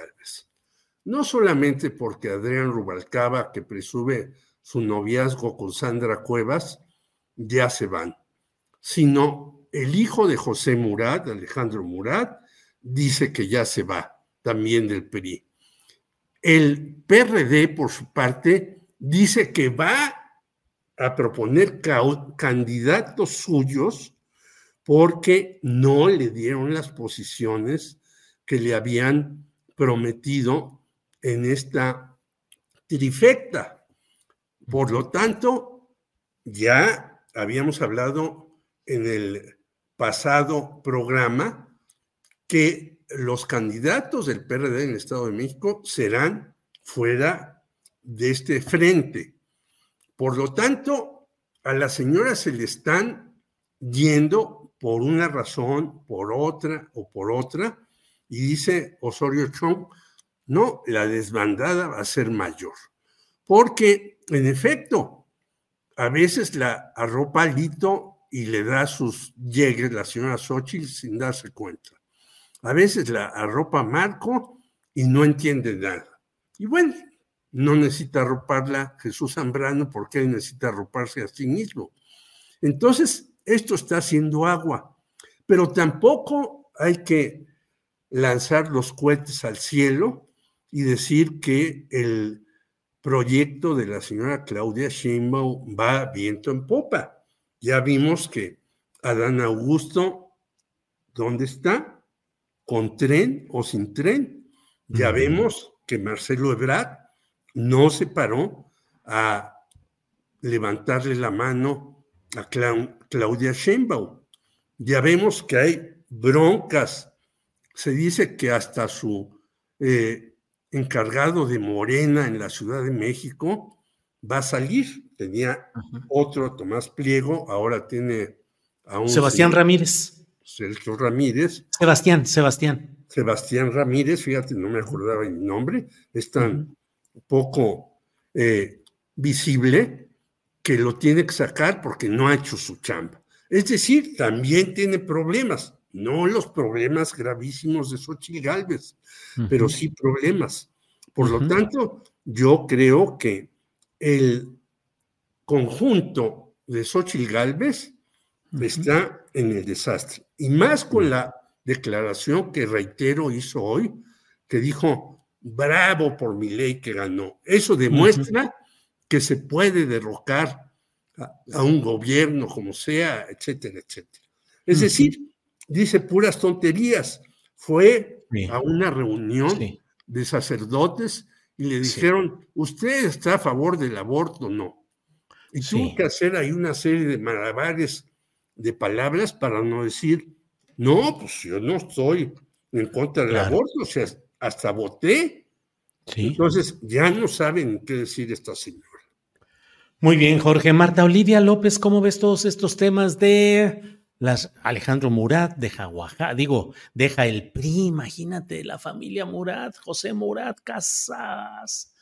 No solamente porque Adrián Rubalcaba, que presume su noviazgo con Sandra Cuevas, ya se van, sino el hijo de José Murat, Alejandro Murat, dice que ya se va también del PRI. El PRD, por su parte, dice que va a proponer candidatos suyos porque no le dieron las posiciones que le habían prometido en esta trifecta. Por lo tanto, ya habíamos hablado en el pasado programa que los candidatos del PRD en el Estado de México serán fuera de este frente. Por lo tanto, a la señora se le están yendo por una razón, por otra o por otra, y dice Osorio Chong, no, la desbandada va a ser mayor. Porque, en efecto, a veces la arropa Lito y le da sus llegues la señora Xochitl sin darse cuenta. A veces la arropa Marco y no entiende nada. Y bueno, no necesita arroparla Jesús Zambrano porque él necesita arroparse a sí mismo. Entonces, esto está haciendo agua, pero tampoco hay que lanzar los cohetes al cielo y decir que el proyecto de la señora Claudia Sheinbaum va viento en popa. Ya vimos que Adán Augusto, ¿dónde está? ¿Con tren o sin tren? Ya vemos que Marcelo Ebrard no se paró a levantarle la mano a Claudia Sheinbaum. Ya vemos que hay broncas. Se dice que hasta su eh, encargado de Morena en la Ciudad de México va a salir. Tenía otro Tomás Pliego, ahora tiene a un... Sebastián Ramírez. Sergio Ramírez. Sebastián, Sebastián. Sebastián Ramírez, fíjate, no me acordaba el nombre, es tan poco eh, visible que lo tiene que sacar porque no ha hecho su chamba. Es decir, también tiene problemas, no los problemas gravísimos de Xochitl Galvez, pero sí problemas. Por lo tanto, yo creo que el conjunto de Xochitl Galvez está en el desastre. Y más con la declaración que reitero hizo hoy, que dijo, bravo por mi ley que ganó. Eso demuestra que se puede derrocar a, un gobierno como sea, etcétera, etcétera. Es decir, dice puras tonterías. Fue a una reunión de sacerdotes y le dijeron, ¿usted está a favor del aborto o no? Y tuvo que hacer ahí una serie de malabares de palabras para no decir, no, pues yo no estoy en contra del aborto, o sea, hasta voté. Entonces ya no saben qué decir esta señora. Muy bien, Jorge. Marta Olivia López, ¿cómo ves todos estos temas de las Alejandro Murat, deja Oaxaca, digo, deja el PRI, imagínate, la familia Murat, José Murat, Casas,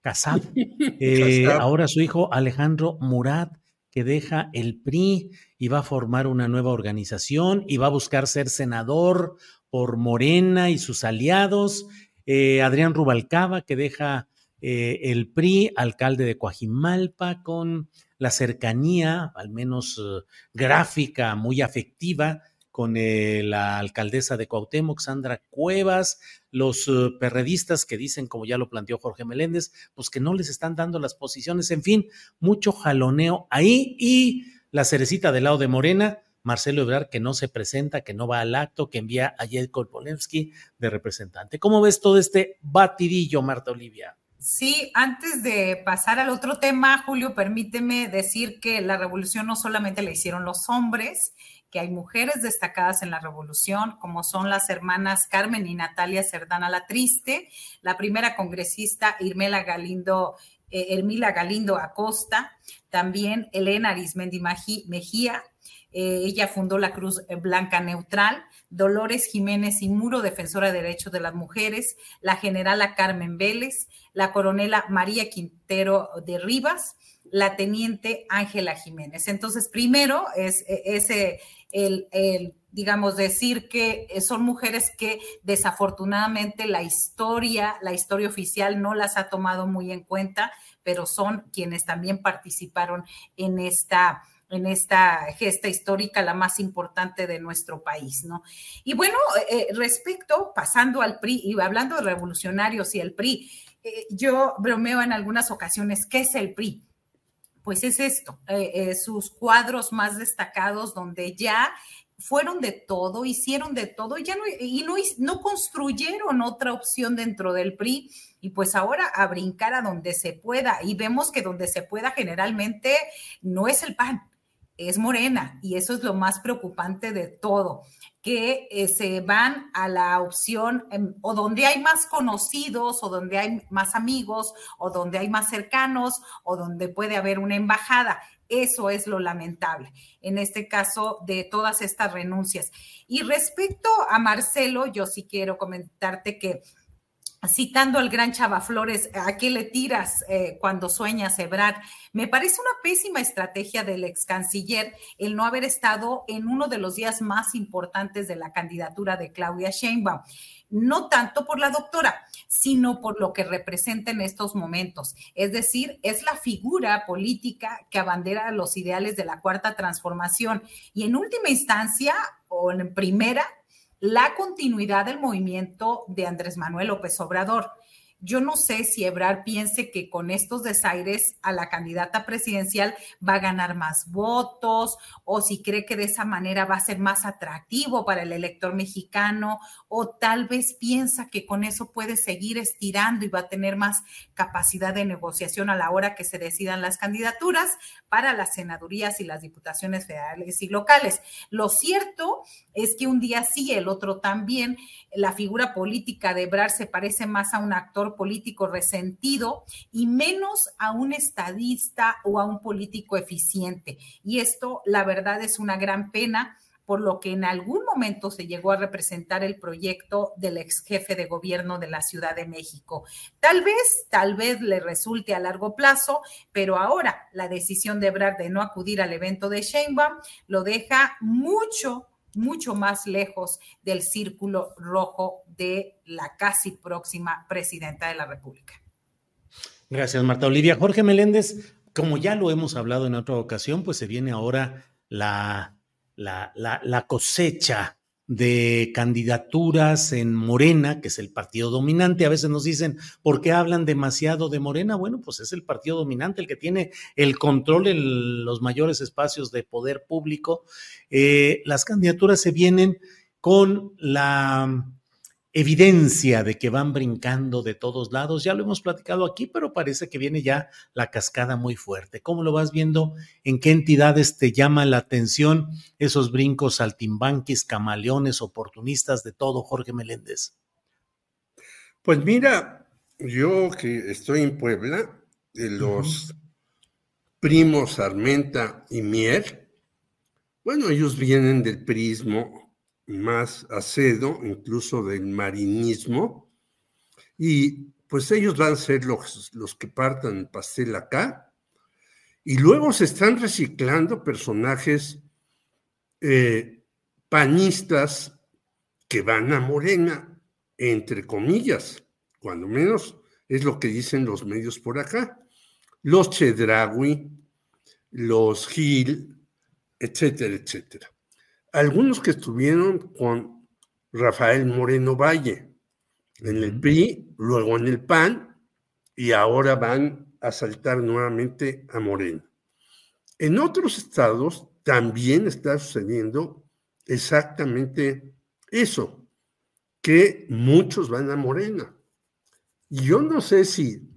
Casab, eh, ahora su hijo Alejandro Murat, que deja el PRI y va a formar una nueva organización y va a buscar ser senador por Morena y sus aliados. Eh, Adrián Rubalcaba, que deja eh, el PRI, alcalde de Coajimalpa, con la cercanía, al menos eh, gráfica, muy afectiva, con la alcaldesa de Cuauhtémoc, Sandra Cuevas, los perredistas que dicen, como ya lo planteó Jorge Meléndez, pues que no les están dando las posiciones, en fin, mucho jaloneo ahí y la cerecita del lado de Morena, Marcelo Ebrard, que no se presenta, que no va al acto, que envía a Jedko Polensky de representante. ¿Cómo ves todo este batidillo, Marta Olivia? Sí, antes de pasar al otro tema, Julio, permíteme decir que la revolución no solamente la hicieron los hombres, que hay mujeres destacadas en la revolución, como son las hermanas Carmen y Natalia Cerdana la Triste, la primera congresista Irmela Galindo, eh, Galindo Acosta, también Elena Arismendi Mejía, eh, ella fundó la Cruz Blanca Neutral, Dolores Jiménez y Muro, defensora de derechos de las mujeres, la generala Carmen Vélez, la coronela María Quintero de Rivas, la teniente Ángela Jiménez. Entonces, primero es ese, el, el, digamos, decir que son mujeres que desafortunadamente la historia, la historia oficial no las ha tomado muy en cuenta, pero son quienes también participaron en esta en esta gesta histórica, la más importante de nuestro país, ¿no? Y bueno, eh, respecto, pasando al PRI y hablando de revolucionarios y el PRI, eh, yo bromeo en algunas ocasiones, ¿qué es el PRI? Pues es esto, eh, sus cuadros más destacados donde ya fueron de todo, hicieron de todo y ya no, y no, no construyeron otra opción dentro del PRI y pues ahora a brincar a donde se pueda y vemos que donde se pueda generalmente no es el PAN, es Morena y eso es lo más preocupante de todo, que eh, se van a la opción em, o donde hay más conocidos o donde hay más amigos o donde hay más cercanos o donde puede haber una embajada. Eso es lo lamentable en este caso de todas estas renuncias. Y respecto a Marcelo, yo sí quiero comentarte que citando al gran Chava Flores, ¿a qué le tiras eh, cuando sueñas, Ebrard? Me parece una pésima estrategia del ex canciller el no haber estado en uno de los días más importantes de la candidatura de Claudia Sheinbaum. No tanto por la doctora, sino por lo que representa en estos momentos. Es decir, es la figura política que abandera los ideales de la cuarta transformación y en última instancia, o en primera, la continuidad del movimiento de Andrés Manuel López Obrador. Yo no sé si Ebrard piense que con estos desaires a la candidata presidencial va a ganar más votos o si cree que de esa manera va a ser más atractivo para el elector mexicano o tal vez piensa que con eso puede seguir estirando y va a tener más capacidad de negociación a la hora que se decidan las candidaturas para las senadurías y las diputaciones federales y locales. Lo cierto es que un día sí, el otro también, la figura política de Ebrard se parece más a un actor político resentido y menos a un estadista o a un político eficiente. Y esto, la verdad, es una gran pena por lo que en algún momento se llegó a representar el proyecto del ex jefe de gobierno de la Ciudad de México. Tal vez, tal vez le resulte a largo plazo, pero ahora la decisión de Ebrard de no acudir al evento de Sheinbaum lo deja mucho, mucho más lejos del círculo rojo de la casi próxima presidenta de la República. Gracias, Marta Olivia. Jorge Meléndez, como ya lo hemos hablado en otra ocasión, pues se viene ahora la, la, la cosecha de candidaturas en Morena, que es el partido dominante. A veces nos dicen, ¿por qué hablan demasiado de Morena? Bueno, pues es el partido dominante el que tiene el control en los mayores espacios de poder público. Eh, las candidaturas se vienen con la evidencia de que van brincando de todos lados. Ya lo hemos platicado aquí, pero parece que viene ya la cascada muy fuerte. ¿Cómo lo vas viendo? ¿En qué entidades te llama la atención esos brincos saltimbanquis, camaleones, oportunistas de todo, Jorge Meléndez? Pues mira, yo que estoy en Puebla, de los primos Armenta y Mier, bueno, ellos vienen del prismo más acedo, incluso del marinismo, y pues ellos van a ser los, los que partan el pastel acá, y luego se están reciclando personajes eh, panistas que van a Morena, entre comillas, cuando menos es lo que dicen los medios por acá. Los Chedragui, los Gil, etcétera, etcétera algunos que estuvieron con Rafael Moreno Valle en el PRI, luego en el PAN, y ahora van a saltar nuevamente a Moreno. En otros estados también está sucediendo exactamente eso, que muchos van a Morena. Y yo no sé si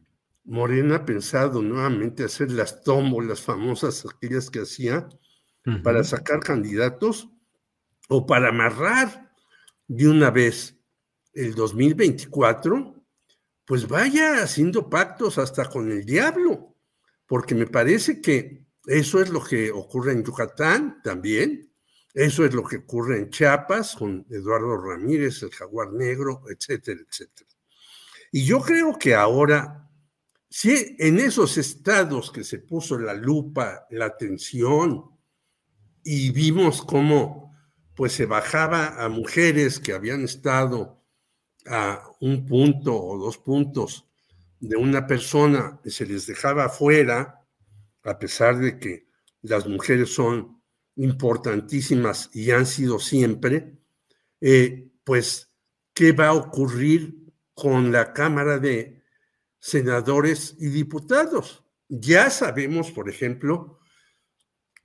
Morena ha pensado nuevamente hacer las tómbolas famosas, aquellas que hacía, para sacar candidatos, o para amarrar de una vez el 2024, pues vaya haciendo pactos hasta con el diablo, porque me parece que eso es lo que ocurre en Yucatán también, eso es lo que ocurre en Chiapas con Eduardo Ramírez, el jaguar negro, etcétera, etcétera. Y yo creo que ahora, si en esos estados que se puso la lupa, la atención, y vimos cómo pues se bajaba a mujeres que habían estado a un punto o dos puntos de una persona se les dejaba afuera, a pesar de que las mujeres son importantísimas y han sido siempre, eh, pues, ¿qué va a ocurrir con la Cámara de Senadores y Diputados? Ya sabemos, por ejemplo,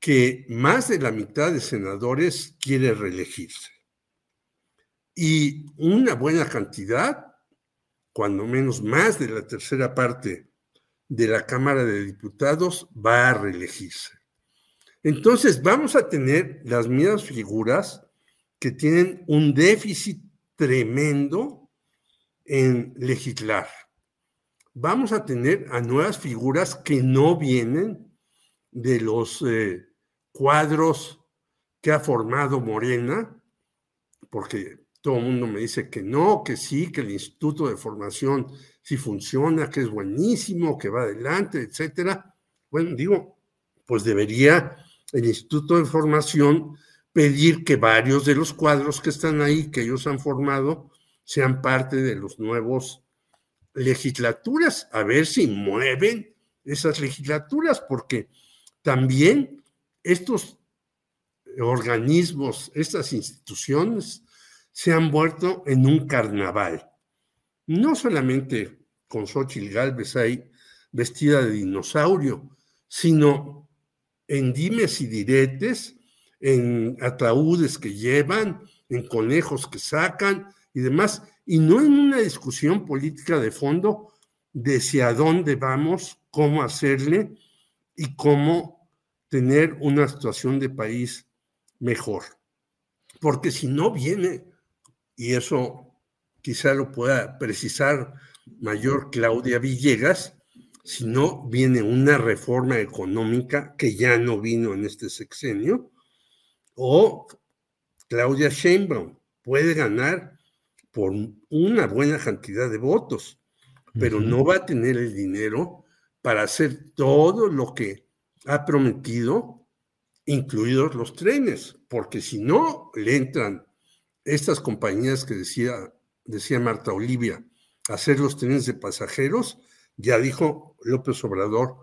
que más de la mitad de senadores quiere reelegirse. Y una buena cantidad, cuando menos más de la tercera parte de la Cámara de Diputados, va a reelegirse. Entonces, vamos a tener las mismas figuras que tienen un déficit tremendo en legislar. Vamos a tener a nuevas figuras que no vienen de los eh, cuadros que ha formado Morena, porque todo el mundo me dice que no, que sí, que el Instituto de Formación sí funciona, que es buenísimo, que va adelante, etcétera. Bueno, digo, pues debería el Instituto de Formación pedir que varios de los cuadros que están ahí, que ellos han formado, sean parte de los nuevos legislaturas, a ver si mueven esas legislaturas, porque también estos organismos, estas instituciones, se han vuelto en un carnaval. No solamente con Xochitl Galvez ahí vestida de dinosaurio, sino en dimes y diretes, en ataúdes que llevan, en conejos que sacan y demás, y no en una discusión política de fondo de hacia dónde vamos, cómo hacerle y cómo tener una situación de país mejor. Porque si no viene y eso quizá lo pueda precisar mayor Claudia Villegas, si no viene una reforma económica que ya no vino en este sexenio, o Claudia Sheinbaum puede ganar por una buena cantidad de votos, pero no va a tener el dinero para hacer todo lo que ha prometido, incluidos los trenes, porque si no le entran estas compañías que decía, decía Marta Olivia, hacer los trenes de pasajeros, ya dijo López Obrador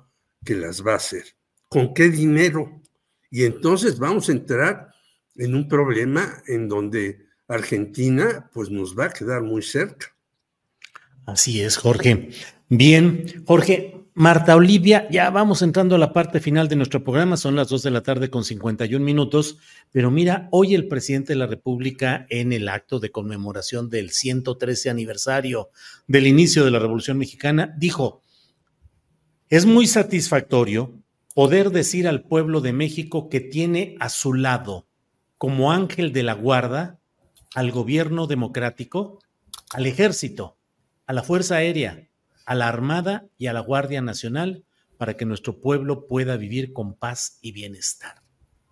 que las va a hacer. ¿Con qué dinero? Y entonces vamos a entrar en un problema en donde Argentina pues nos va a quedar muy cerca. Así es, Jorge. Bien, Jorge, Marta Olivia, ya vamos entrando a la parte final de nuestro programa, son las 2 de la tarde con 51 minutos, pero mira, hoy el presidente de la República en el acto de conmemoración del 113 aniversario del inicio de la Revolución Mexicana dijo, es muy satisfactorio poder decir al pueblo de México que tiene a su lado como ángel de la guarda al gobierno democrático, al ejército, a la Fuerza Aérea, a la Armada y a la Guardia Nacional para que nuestro pueblo pueda vivir con paz y bienestar.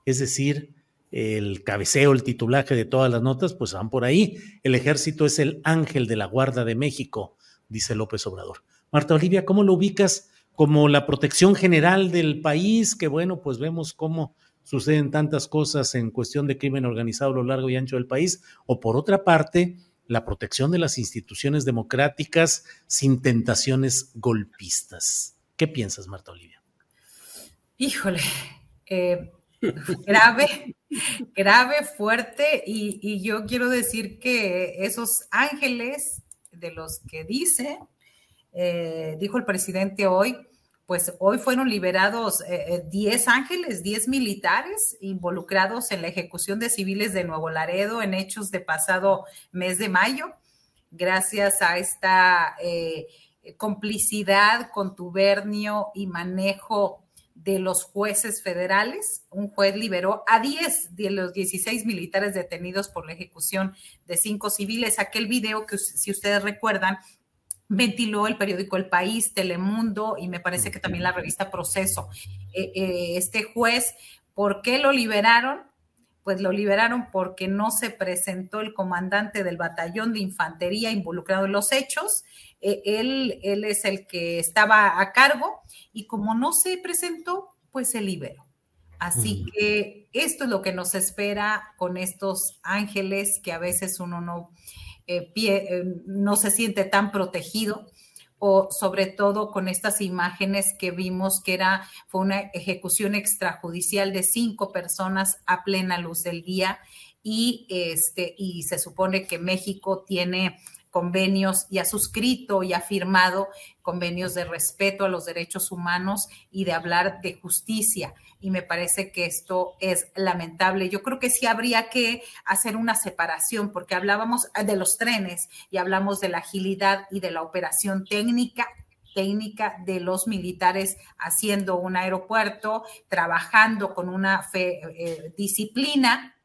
Es decir, el cabeceo, el titulaje de todas las notas, pues van por ahí. El ejército es el ángel de la Guardia de México, dice López Obrador. Marta Olivia, ¿cómo lo ubicas como la protección general del país? Que bueno, pues vemos cómo suceden tantas cosas en cuestión de crimen organizado a lo largo y ancho del país. O por otra parte, la protección de las instituciones democráticas sin tentaciones golpistas. ¿Qué piensas, Marta Olivia? Híjole, eh, grave, grave, fuerte, y, yo quiero decir que esos ángeles de los que dice, eh, dijo el presidente hoy, pues hoy fueron liberados 10 eh, eh, ángeles, 10 militares involucrados en la ejecución de civiles de Nuevo Laredo en hechos de pasado mes de mayo, gracias a esta eh, complicidad, contubernio y manejo de los jueces federales. Un juez liberó a 10 de los 16 militares detenidos por la ejecución de cinco civiles. Aquel video que, si ustedes recuerdan, ventiló el periódico El País, Telemundo y me parece que también la revista Proceso. Eh, eh, este juez, ¿por qué lo liberaron? Pues lo liberaron porque no se presentó el comandante del batallón de infantería involucrado en los hechos. Eh, él, él es el que estaba a cargo y como no se presentó, pues se liberó. Así que esto es lo que nos espera con estos ángeles que a veces uno no, eh, pie, eh, no se siente tan protegido, o sobre todo con estas imágenes que vimos que era, fue una ejecución extrajudicial de cinco personas a plena luz del día y, este, y se supone que México tiene convenios y ha suscrito y ha firmado convenios de respeto a los derechos humanos y de hablar de justicia. Y me parece que esto es lamentable. Yo creo que sí habría que hacer una separación porque hablábamos de los trenes y hablamos de la agilidad y de la operación técnica técnica de los militares haciendo un aeropuerto, trabajando con una fe, eh, disciplina,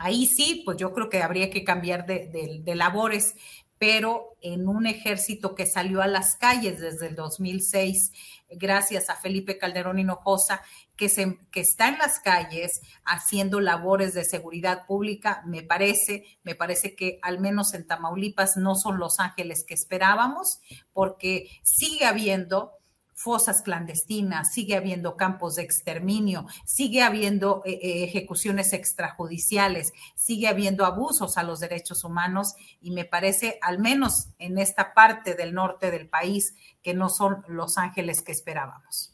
ahí sí, pues yo creo que habría que cambiar de, de labores, pero en un ejército que salió a las calles desde el 2006, gracias a Felipe Calderón Hinojosa, que, se, que está en las calles haciendo labores de seguridad pública, me parece, me parece que al menos en Tamaulipas no son los ángeles que esperábamos, porque sigue habiendo fosas clandestinas, sigue habiendo campos de exterminio, sigue habiendo eh, eh, ejecuciones extrajudiciales, sigue habiendo abusos a los derechos humanos y me parece, al menos en esta parte del norte del país, que no son los ángeles que esperábamos.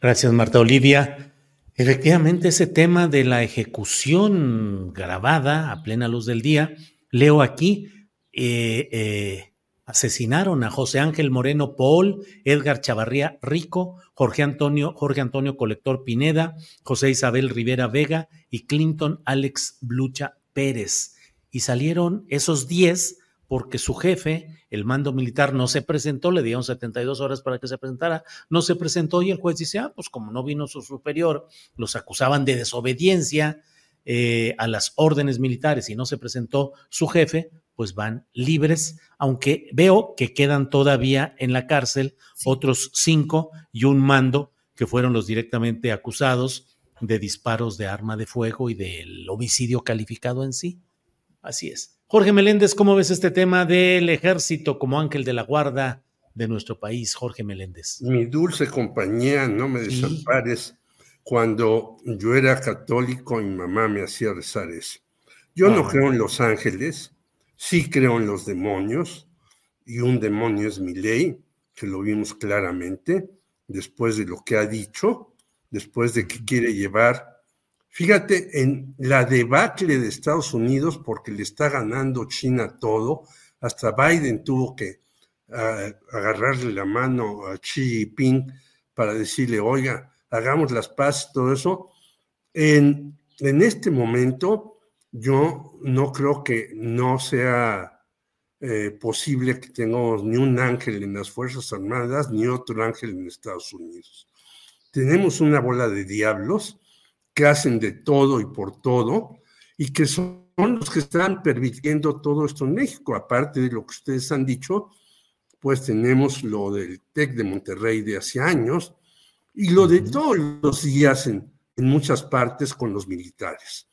Gracias, Marta Olivia. Efectivamente, ese tema de la ejecución grabada a plena luz del día, leo aquí, eh, asesinaron a José Ángel Moreno Paul, Edgar Chavarría Rico, Jorge Antonio, Jorge Antonio Colector Pineda, José Isabel Rivera Vega y Clinton Alex Blucha Pérez. Y salieron esos 10 porque su jefe, el mando militar, no se presentó, le dieron 72 horas para que se presentara, no se presentó y el juez dice, ah, pues como no vino su superior, los acusaban de desobediencia eh, a las órdenes militares y no se presentó su jefe, pues van libres, aunque veo que quedan todavía en la cárcel otros cinco y un mando que fueron los directamente acusados de disparos de arma de fuego y del homicidio calificado en sí. Así es. Jorge Meléndez, ¿cómo ves este tema del ejército como ángel de la guarda de nuestro país, Jorge Meléndez? Mi dulce compañía, no me desampares. Cuando yo era católico, mi mamá me hacía rezar eso. Yo no ah. creo en los ángeles, Sí creo en los demonios, y un demonio es mi ley, que lo vimos claramente, después de lo que ha dicho, después de que quiere llevar, fíjate, en la debacle de Estados Unidos, porque le está ganando China todo, hasta Biden tuvo que ah, agarrarle la mano a Xi Jinping para decirle, oiga, hagamos las paz, todo eso. En, en este momento, yo no creo que no sea eh, posible que tengamos ni un ángel en las Fuerzas Armadas ni otro ángel en Estados Unidos. Tenemos una bola de diablos que hacen de todo y por todo y que son los que están permitiendo todo esto en México. Aparte de lo que ustedes han dicho, pues tenemos lo del TEC de Monterrey de hace años y lo de todos los días en, en muchas partes con los militares.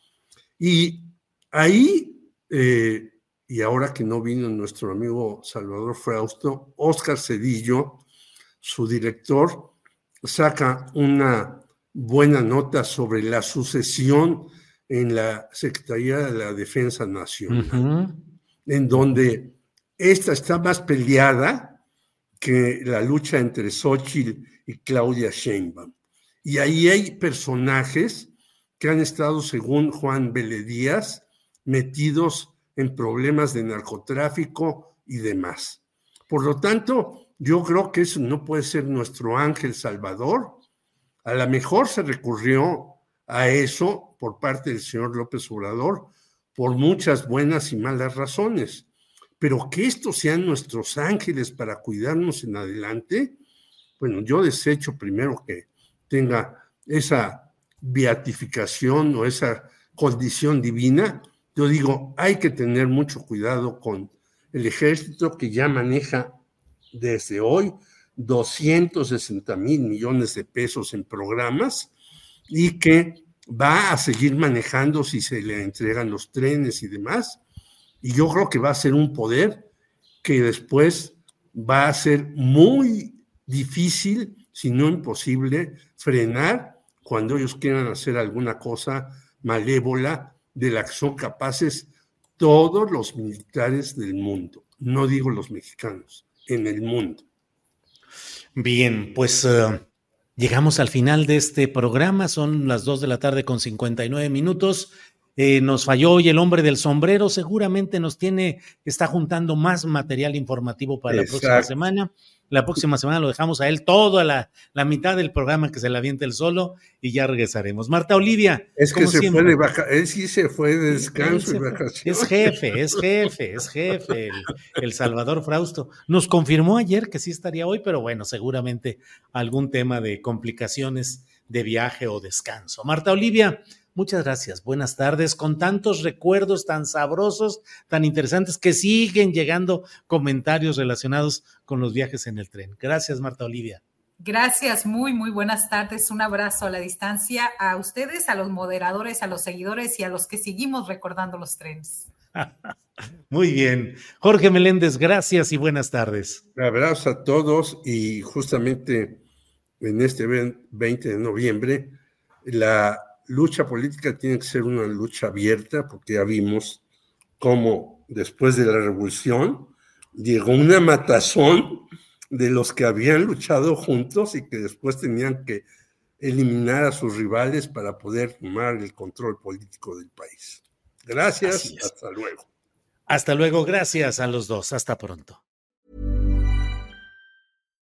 Y Ahí, eh, y ahora que no vino nuestro amigo Salvador Frausto, Oscar Cedillo, su director, saca una buena nota sobre la sucesión en la Secretaría de la Defensa Nacional, en donde esta está más peleada que la lucha entre Xochitl y Claudia Sheinbaum. Y ahí hay personajes que han estado, según Juan Vélez Díaz, metidos en problemas de narcotráfico y demás. Por lo tanto, yo creo que eso no puede ser nuestro ángel salvador. A lo mejor se recurrió a eso por parte del señor López Obrador por muchas buenas y malas razones. Pero que estos sean nuestros ángeles para cuidarnos en adelante, bueno, yo desecho primero que tenga esa beatificación o esa condición divina yo digo, hay que tener mucho cuidado con el ejército que ya maneja desde hoy 260 mil millones de pesos en programas y que va a seguir manejando si se le entregan los trenes y demás. Y yo creo que va a ser un poder que después va a ser muy difícil, si no imposible, frenar cuando ellos quieran hacer alguna cosa malévola de la que son capaces todos los militares del mundo, no digo los mexicanos, en el mundo. Bien, pues eh, llegamos al final de este programa, son las 2 de la tarde con 59 minutos. Eh, nos falló hoy el hombre del sombrero, seguramente nos tiene, está juntando más material informativo para la próxima semana. La próxima semana lo dejamos a él toda la, la, mitad del programa que se la aviente el solo y ya regresaremos. Marta Olivia. Es que se fue de baja, él sí se fue de descanso y vacaciones. Es jefe, es jefe, es jefe, el, el, Salvador Frausto. Nos confirmó ayer que sí estaría hoy, pero bueno, seguramente algún tema de complicaciones de viaje o descanso. Marta Olivia, Muchas gracias, buenas tardes, con tantos recuerdos tan sabrosos, tan interesantes, que siguen llegando comentarios relacionados con los viajes en el tren. Gracias, Marta Olivia. Gracias, muy, muy buenas tardes. Un abrazo a la distancia a ustedes, a los moderadores, a los seguidores y a los que seguimos recordando los trenes. Muy bien. Jorge Meléndez, gracias y buenas tardes. Un abrazo a todos y justamente en este 20 de noviembre, la lucha política tiene que ser una lucha abierta, porque ya vimos cómo después de la revolución llegó una matazón de los que habían luchado juntos y que después tenían que eliminar a sus rivales para poder tomar el control político del país. Gracias, hasta luego. Hasta luego, gracias a los dos, hasta pronto.